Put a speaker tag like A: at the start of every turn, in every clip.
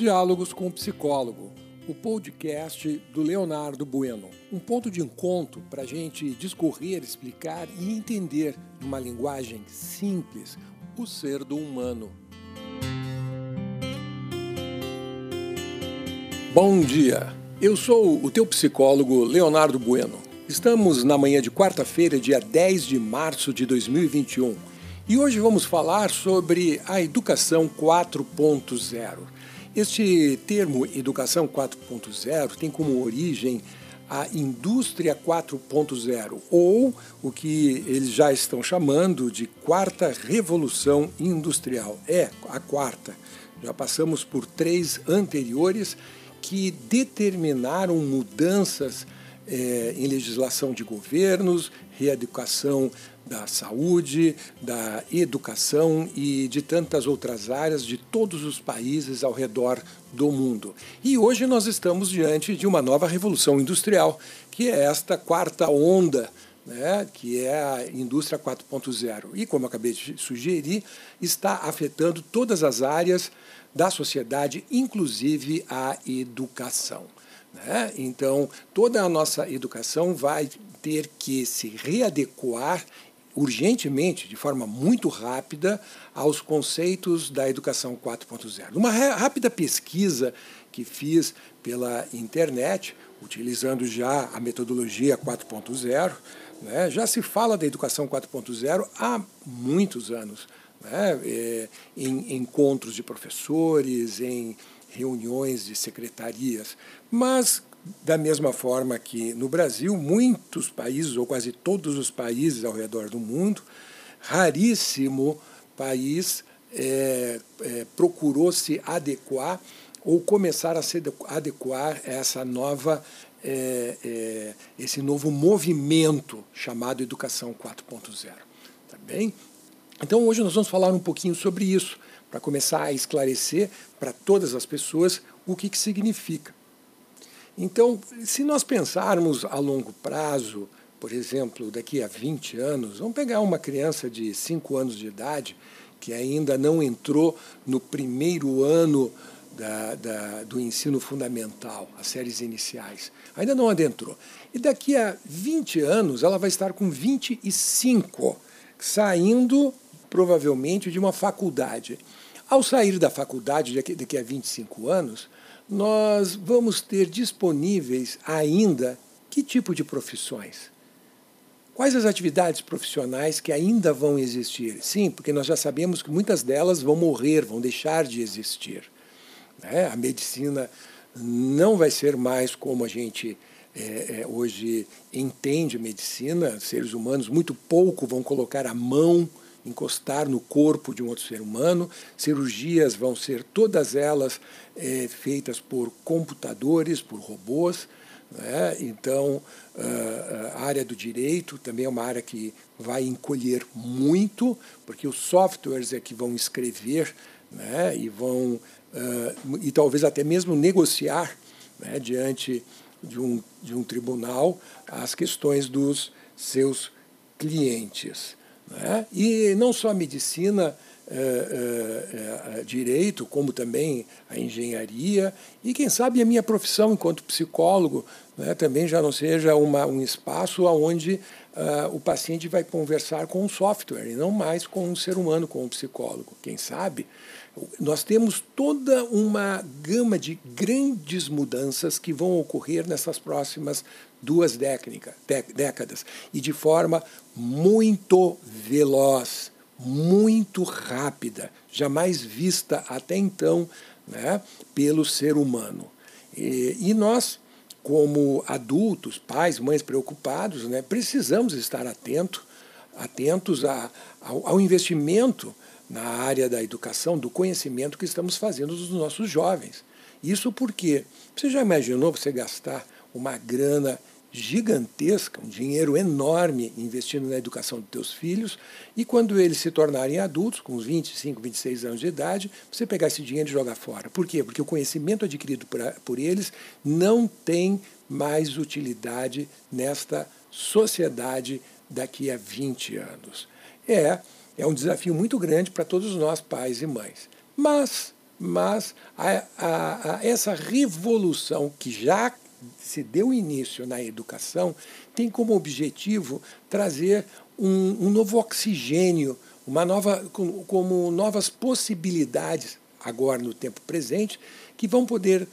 A: Diálogos com o Psicólogo, o podcast do Leonardo Bueno. Um ponto de encontro para a gente discorrer, explicar e entender, numa linguagem simples, o ser do humano. Bom dia, eu sou o teu psicólogo Leonardo Bueno. Estamos na manhã de quarta-feira, dia 10 de março de 2021. E hoje vamos falar sobre a educação 4.0. Este termo educação 4.0 tem como origem a indústria 4.0, ou o que eles já estão chamando de quarta revolução industrial. É a quarta. Já passamos por três anteriores que determinaram mudanças é, em legislação de governos, reeducação da saúde, da educação e de tantas outras áreas de todos os países ao redor do mundo. E hoje nós estamos diante de uma nova revolução industrial, que é esta quarta onda. Né, que é a indústria 4.0. E, como acabei de sugerir, está afetando todas as áreas da sociedade, inclusive a educação. Né? Então, toda a nossa educação vai ter que se readequar urgentemente, de forma muito rápida, aos conceitos da educação 4.0. Uma rápida pesquisa que fiz pela internet, utilizando já a metodologia 4.0, né, já se fala da educação 4.0 há muitos anos. Né, é, em encontros de professores, em reuniões de secretarias. Mas, da mesma forma que no Brasil, muitos países, ou quase todos os países ao redor do mundo, raríssimo país é, é, procurou se adequar ou começar a se adequar a essa nova é, é esse novo movimento chamado Educação 4.0. Tá bem? Então hoje nós vamos falar um pouquinho sobre isso para começar a esclarecer para todas as pessoas o que, que significa. Então, se nós pensarmos a longo prazo, por exemplo, daqui a 20 anos, vamos pegar uma criança de 5 anos de idade que ainda não entrou no primeiro ano da, da, do ensino fundamental, as séries iniciais. Ainda não adentrou. E daqui a 20 anos ela vai estar com 25, saindo provavelmente de uma faculdade. Ao sair da faculdade daqui a 25 anos, nós vamos ter disponíveis ainda que tipo de profissões? Quais as atividades profissionais que ainda vão existir? Sim, porque nós já sabemos que muitas delas vão morrer, vão deixar de existir. Né? A medicina não vai ser mais como a gente é, é, hoje entende medicina. Seres humanos muito pouco vão colocar a mão encostar no corpo de um outro ser humano. Cirurgias vão ser todas elas é, feitas por computadores, por robôs. Né? Então, ah, a área do direito também é uma área que vai encolher muito, porque os softwares é que vão escrever né? e vão, uh, e talvez até mesmo negociar né? diante de um, de um tribunal as questões dos seus clientes. Né? E não só a medicina, é, é, direito, como também a engenharia, e quem sabe a minha profissão enquanto psicólogo né, também já não seja uma, um espaço onde uh, o paciente vai conversar com um software e não mais com um ser humano, com um psicólogo. Quem sabe? Nós temos toda uma gama de grandes mudanças que vão ocorrer nessas próximas duas décadas e de forma muito veloz, muito rápida, jamais vista até então né, pelo ser humano. E, e nós, como adultos, pais, mães preocupados, né, precisamos estar atento, atentos a, ao, ao investimento na área da educação, do conhecimento que estamos fazendo dos nossos jovens. Isso porque você já imaginou você gastar uma grana gigantesca, um dinheiro enorme investindo na educação dos teus filhos, e quando eles se tornarem adultos, com uns 25, 26 anos de idade, você pegar esse dinheiro e jogar fora. Por quê? Porque o conhecimento adquirido por, por eles não tem mais utilidade nesta sociedade daqui a 20 anos. É é um desafio muito grande para todos nós, pais e mães. Mas mas a, a, a essa revolução que já se deu início na educação tem como objetivo trazer um, um novo oxigênio, uma nova, como, como novas possibilidades agora no tempo presente que vão poder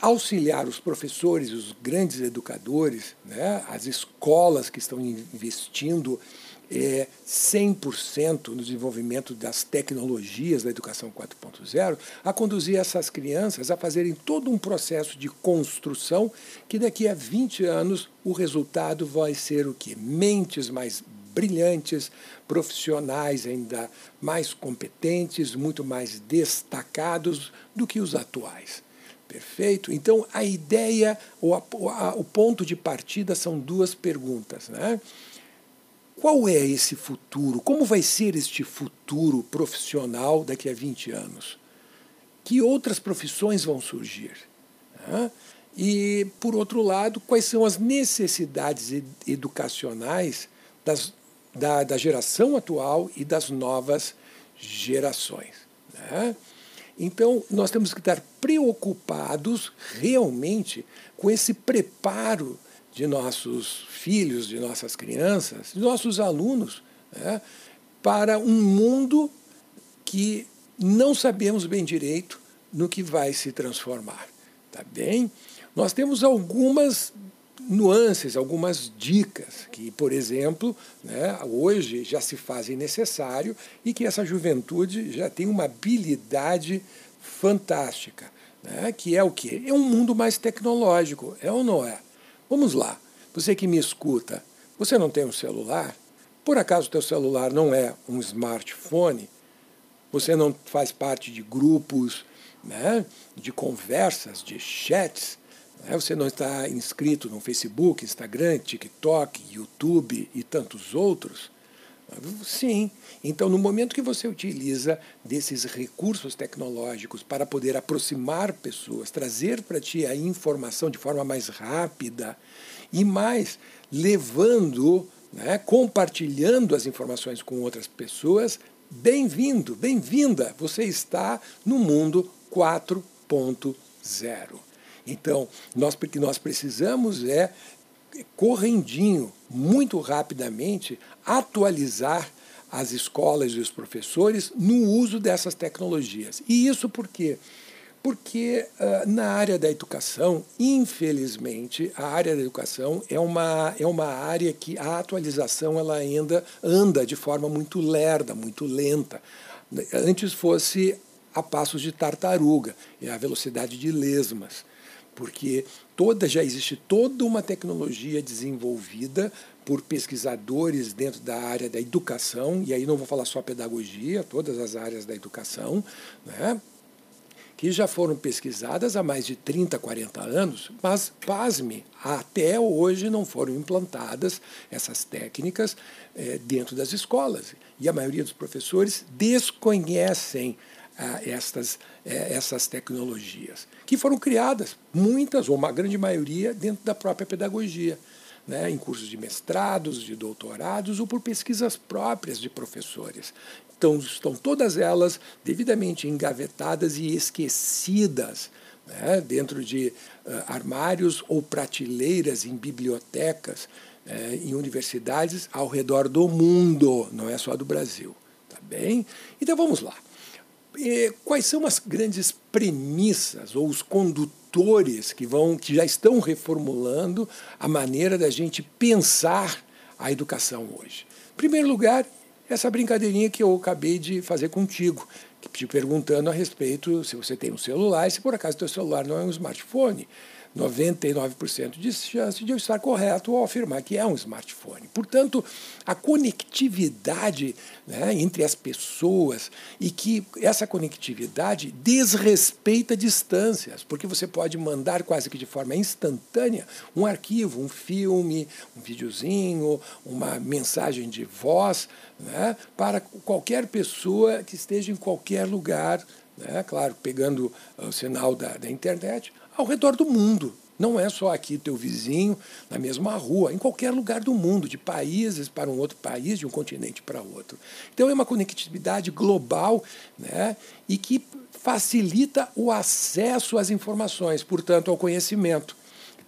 A: auxiliar os professores, os grandes educadores, né, as escolas que estão investindo é, 100% no desenvolvimento das tecnologias da educação 4.0, a conduzir essas crianças a fazerem todo um processo de construção que daqui a 20 anos o resultado vai ser o quê? Mentes mais brilhantes, profissionais ainda mais competentes, muito mais destacados do que os atuais. Perfeito? Então, a ideia, a, a, o ponto de partida são duas perguntas. Né? Qual é esse futuro? Como vai ser este futuro profissional daqui a 20 anos? Que outras profissões vão surgir? E, por outro lado, quais são as necessidades educacionais das, da, da geração atual e das novas gerações? Então, nós temos que estar preocupados realmente com esse preparo de nossos filhos, de nossas crianças, de nossos alunos, né, para um mundo que não sabemos bem direito no que vai se transformar. Tá bem? Nós temos algumas nuances, algumas dicas que, por exemplo, né, hoje já se fazem necessário e que essa juventude já tem uma habilidade fantástica, né, que é o quê? É um mundo mais tecnológico, é ou não é? Vamos lá, você que me escuta, você não tem um celular? Por acaso o teu celular não é um smartphone? Você não faz parte de grupos, né, de conversas, de chats? Né? Você não está inscrito no Facebook, Instagram, TikTok, YouTube e tantos outros? Sim. Então, no momento que você utiliza desses recursos tecnológicos para poder aproximar pessoas, trazer para ti a informação de forma mais rápida e mais levando, né, compartilhando as informações com outras pessoas, bem-vindo, bem-vinda. Você está no mundo 4.0. Então, nós, que nós precisamos é correndinho, muito rapidamente, atualizar as escolas e os professores no uso dessas tecnologias. E isso por quê? Porque uh, na área da educação, infelizmente, a área da educação é uma, é uma área que a atualização ela ainda anda de forma muito lerda, muito lenta. Antes fosse a passos de tartaruga, é a velocidade de lesmas porque toda já existe toda uma tecnologia desenvolvida por pesquisadores dentro da área da educação, e aí não vou falar só pedagogia, todas as áreas da educação, né? que já foram pesquisadas há mais de 30, 40 anos, mas, pasme, até hoje não foram implantadas essas técnicas é, dentro das escolas. E a maioria dos professores desconhecem estas, é, essas tecnologias, que foram criadas, muitas ou uma grande maioria, dentro da própria pedagogia, né, em cursos de mestrados, de doutorados ou por pesquisas próprias de professores. Então, estão todas elas devidamente engavetadas e esquecidas né, dentro de uh, armários ou prateleiras em bibliotecas, uh, em universidades ao redor do mundo, não é só do Brasil. Tá bem? Então vamos lá. Quais são as grandes premissas ou os condutores que vão que já estão reformulando a maneira da gente pensar a educação hoje? Em primeiro lugar, essa brincadeirinha que eu acabei de fazer contigo, te perguntando a respeito se você tem um celular e se por acaso teu celular não é um smartphone. 99% de chance de eu estar correto ao afirmar que é um smartphone. Portanto, a conectividade né, entre as pessoas e que essa conectividade desrespeita distâncias, porque você pode mandar quase que de forma instantânea um arquivo, um filme, um videozinho, uma mensagem de voz né, para qualquer pessoa que esteja em qualquer lugar né, claro, pegando o sinal da, da internet, ao redor do mundo. Não é só aqui teu vizinho, na mesma rua, em qualquer lugar do mundo, de países para um outro país, de um continente para outro. Então é uma conectividade global né, e que facilita o acesso às informações, portanto, ao conhecimento.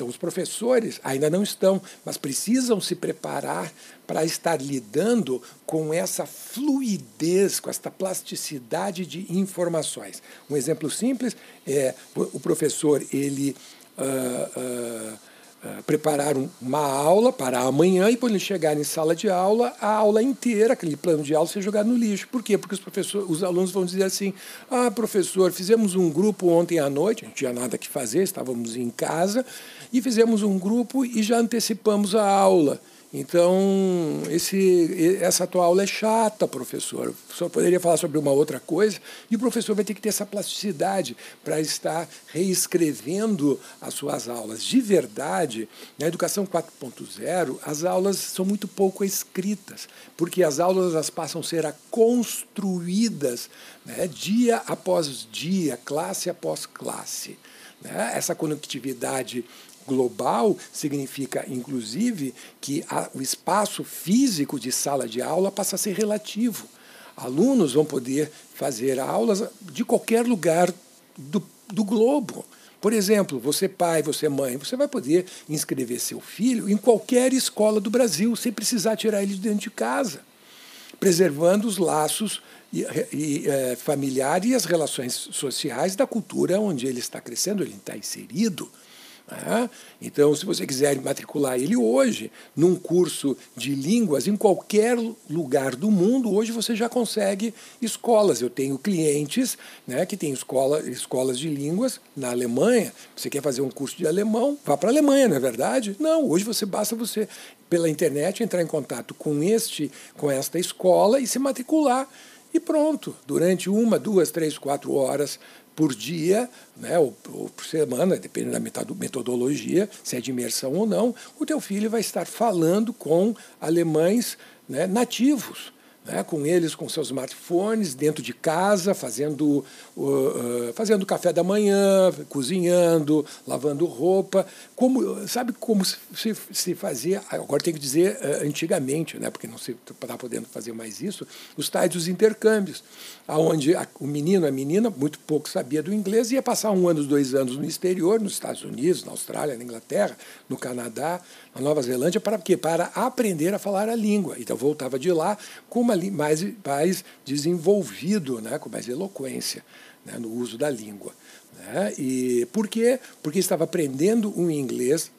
A: Então, os professores ainda não estão, mas precisam se preparar para estar lidando com essa fluidez, com essa plasticidade de informações. Um exemplo simples é o professor ele uh, uh, preparar uma aula para amanhã e quando ele chegar em sala de aula, a aula inteira, aquele plano de aula, ser jogado no lixo. Por quê? Porque os professores, os alunos vão dizer assim: "Ah, professor, fizemos um grupo ontem à noite, não tinha nada que fazer, estávamos em casa e fizemos um grupo e já antecipamos a aula. Então, esse, essa tua aula é chata, professor. O professor poderia falar sobre uma outra coisa e o professor vai ter que ter essa plasticidade para estar reescrevendo as suas aulas. De verdade, na educação 4.0, as aulas são muito pouco escritas, porque as aulas elas passam a ser construídas né, dia após dia, classe após classe. Né? Essa conectividade global significa, inclusive, que a, o espaço físico de sala de aula passa a ser relativo. Alunos vão poder fazer aulas de qualquer lugar do, do globo. Por exemplo, você pai, você mãe, você vai poder inscrever seu filho em qualquer escola do Brasil, sem precisar tirar ele de dentro de casa, preservando os laços e, e, é, familiares e as relações sociais da cultura onde ele está crescendo, ele está inserido. Né? Então, se você quiser matricular ele hoje num curso de línguas em qualquer lugar do mundo, hoje você já consegue escolas. Eu tenho clientes né, que têm escola, escolas de línguas na Alemanha. Você quer fazer um curso de alemão? Vá para a Alemanha, não é verdade? Não, hoje você basta você pela internet entrar em contato com este, com esta escola e se matricular e pronto. Durante uma, duas, três, quatro horas por dia, né, ou, ou, por semana, dependendo da metodologia, se é de imersão ou não, o teu filho vai estar falando com alemães né, nativos né, com eles com seus smartphones dentro de casa, fazendo, uh, fazendo café da manhã, cozinhando, lavando roupa. Como, sabe como se, se fazia, agora tem que dizer uh, antigamente, né, porque não se está podendo fazer mais isso, os tais dos intercâmbios, onde o menino, a menina, muito pouco sabia do inglês, ia passar um ano, dois anos no exterior, nos Estados Unidos, na Austrália, na Inglaterra, no Canadá, na Nova Zelândia, para quê? Para aprender a falar a língua. Então voltava de lá com uma mais, mais desenvolvido, né? com mais eloquência né? no uso da língua. Né? E por quê? Porque estava aprendendo o inglês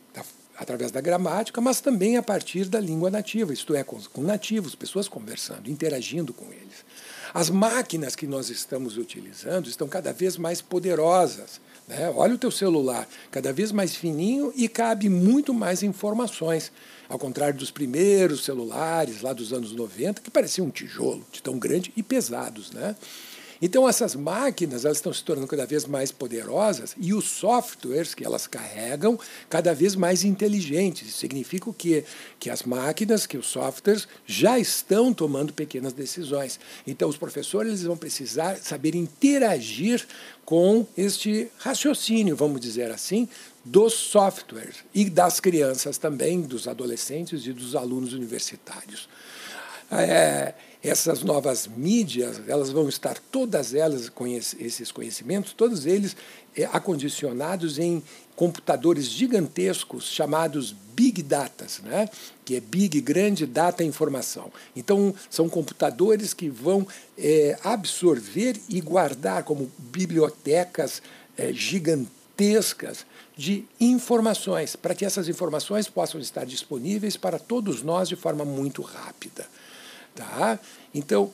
A: através da gramática, mas também a partir da língua nativa, isto é, com, com nativos, pessoas conversando, interagindo com eles. As máquinas que nós estamos utilizando estão cada vez mais poderosas. Né? Olha o teu celular, cada vez mais fininho e cabe muito mais informações. Ao contrário dos primeiros celulares lá dos anos 90, que pareciam um tijolo, de tão grande e pesados. Né? Então essas máquinas elas estão se tornando cada vez mais poderosas e os softwares que elas carregam cada vez mais inteligentes. Isso significa o quê? Que as máquinas, que os softwares já estão tomando pequenas decisões. Então os professores eles vão precisar saber interagir com este raciocínio, vamos dizer assim, dos softwares e das crianças também, dos adolescentes e dos alunos universitários. É, essas novas mídias, elas vão estar todas elas com esses conhecimentos, todos eles é, acondicionados em computadores gigantescos chamados big data, né? que é big, grande, data, informação. Então, são computadores que vão é, absorver e guardar como bibliotecas é, gigantescas de informações, para que essas informações possam estar disponíveis para todos nós de forma muito rápida. Tá? Então,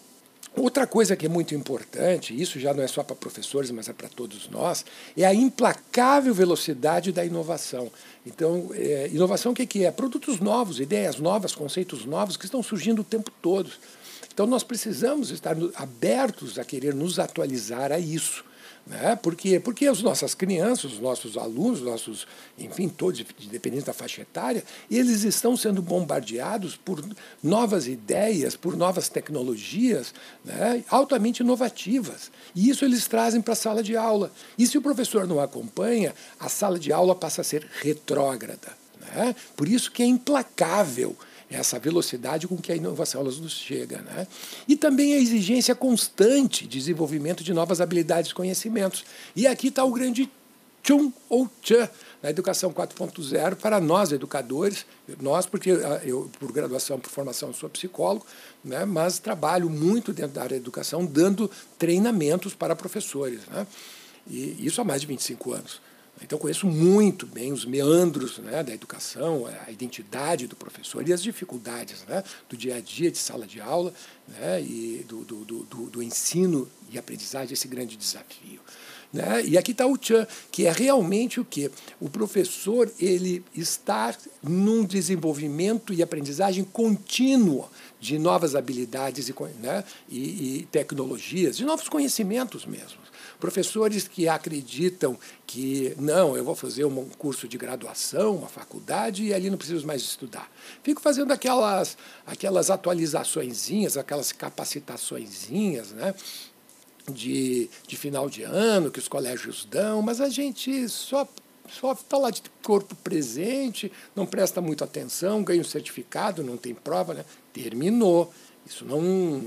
A: outra coisa que é muito importante, isso já não é só para professores, mas é para todos nós, é a implacável velocidade da inovação. Então, é, inovação o que, que é? Produtos novos, ideias novas, conceitos novos que estão surgindo o tempo todo. Então, nós precisamos estar abertos a querer nos atualizar a isso. Né? Por quê? Porque as nossas crianças, os nossos alunos, nossos, enfim, todos, independente da faixa etária, eles estão sendo bombardeados por novas ideias, por novas tecnologias né? altamente inovativas. E isso eles trazem para a sala de aula. E se o professor não acompanha, a sala de aula passa a ser retrógrada. Né? Por isso que é implacável essa velocidade com que a inovação nos chega. Né? E também a exigência constante de desenvolvimento de novas habilidades e conhecimentos. E aqui está o grande tchum ou tchã na educação 4.0 para nós educadores, nós porque ah, eu por graduação, por formação sou psicólogo, né, mas trabalho muito dentro da área da educação dando treinamentos para professores, né, e isso há mais de 25 anos. Então, conheço muito bem os meandros né, da educação, a identidade do professor e as dificuldades né, do dia a dia de sala de aula né, e do, do, do, do ensino e aprendizagem, esse grande desafio. Né? E aqui está o Chan, que é realmente o que? O professor ele está num desenvolvimento e aprendizagem contínua de novas habilidades e, né, e, e tecnologias, de novos conhecimentos mesmo. Professores que acreditam que, não, eu vou fazer um curso de graduação, uma faculdade, e ali não preciso mais estudar. Fico fazendo aquelas, aquelas atualizaçõezinhas, aquelas capacitaçõezinhas, né? De, de final de ano que os colégios dão, mas a gente só só está lá de corpo presente, não presta muita atenção, ganha um certificado, não tem prova, né? terminou. Isso não,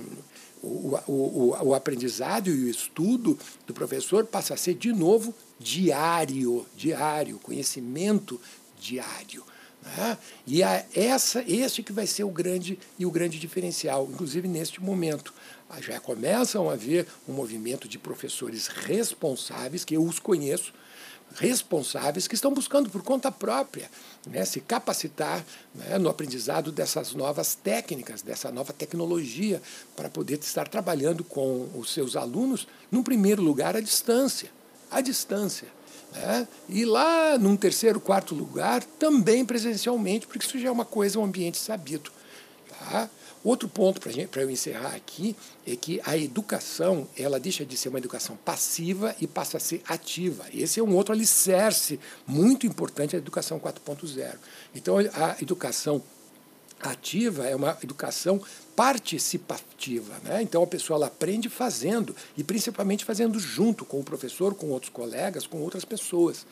A: o, o, o, aprendizado e o estudo do professor passa a ser, de novo, diário, diário, conhecimento diário. Né? E é essa, esse que vai ser o grande e o grande diferencial, inclusive neste momento. Já começam a haver um movimento de professores responsáveis, que eu os conheço, responsáveis que estão buscando por conta própria né, se capacitar né, no aprendizado dessas novas técnicas, dessa nova tecnologia, para poder estar trabalhando com os seus alunos, num primeiro lugar, à distância. À distância. Né? E lá, num terceiro, quarto lugar, também presencialmente, porque isso já é uma coisa, um ambiente sabido. Tá? Outro ponto para eu encerrar aqui é que a educação ela deixa de ser uma educação passiva e passa a ser ativa. Esse é um outro alicerce muito importante da educação 4.0. Então, a educação ativa é uma educação participativa. Né? Então, a pessoa ela aprende fazendo, e principalmente fazendo junto com o professor, com outros colegas, com outras pessoas.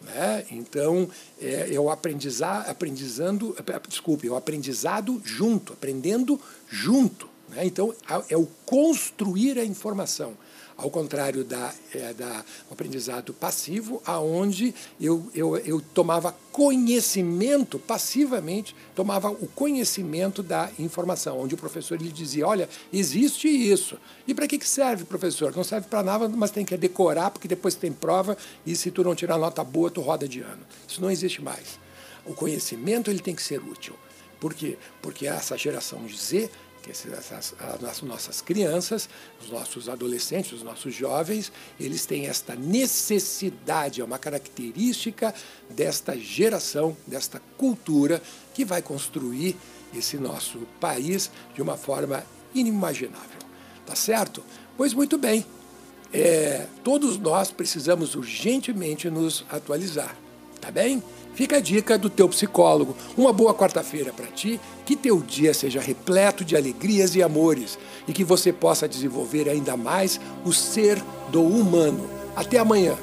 A: Né? Então, é, é o aprendizado, aprendizando, desculpe, é o aprendizado junto, aprendendo junto. Né? Então, é o construir a informação ao contrário da, é, da aprendizado passivo, aonde eu, eu, eu tomava conhecimento passivamente, tomava o conhecimento da informação, onde o professor lhe dizia, olha, existe isso. E para que, que serve, professor? Não serve para nada, mas tem que decorar, porque depois tem prova, e se tu não tirar nota boa, tu roda de ano. Isso não existe mais. O conhecimento ele tem que ser útil. Por quê? Porque essa geração Z essas, as nossas crianças, os nossos adolescentes, os nossos jovens, eles têm esta necessidade, é uma característica desta geração, desta cultura que vai construir esse nosso país de uma forma inimaginável. Tá certo? Pois muito bem. É, todos nós precisamos urgentemente nos atualizar. Tá bem? Fica a dica do teu psicólogo. Uma boa quarta-feira para ti, que teu dia seja repleto de alegrias e amores e que você possa desenvolver ainda mais o ser do humano. Até amanhã.